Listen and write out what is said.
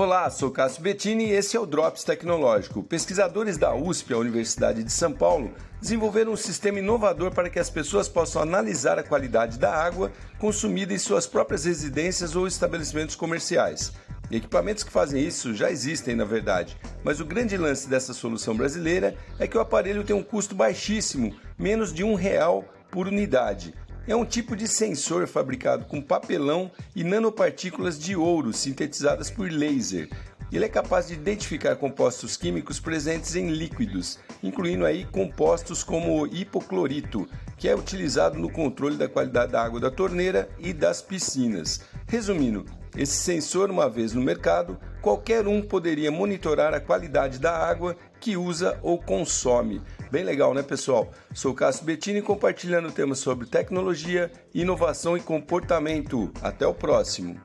Olá, sou Cássio Bettini e esse é o Drops Tecnológico. Pesquisadores da USP, a Universidade de São Paulo, desenvolveram um sistema inovador para que as pessoas possam analisar a qualidade da água consumida em suas próprias residências ou estabelecimentos comerciais. Equipamentos que fazem isso já existem, na verdade, mas o grande lance dessa solução brasileira é que o aparelho tem um custo baixíssimo, menos de um real por unidade, é um tipo de sensor fabricado com papelão e nanopartículas de ouro sintetizadas por laser. Ele é capaz de identificar compostos químicos presentes em líquidos, incluindo aí compostos como hipoclorito, que é utilizado no controle da qualidade da água da torneira e das piscinas. Resumindo, esse sensor, uma vez no mercado, qualquer um poderia monitorar a qualidade da água que usa ou consome. Bem legal, né, pessoal? Sou Cássio Bettini compartilhando temas sobre tecnologia, inovação e comportamento. Até o próximo.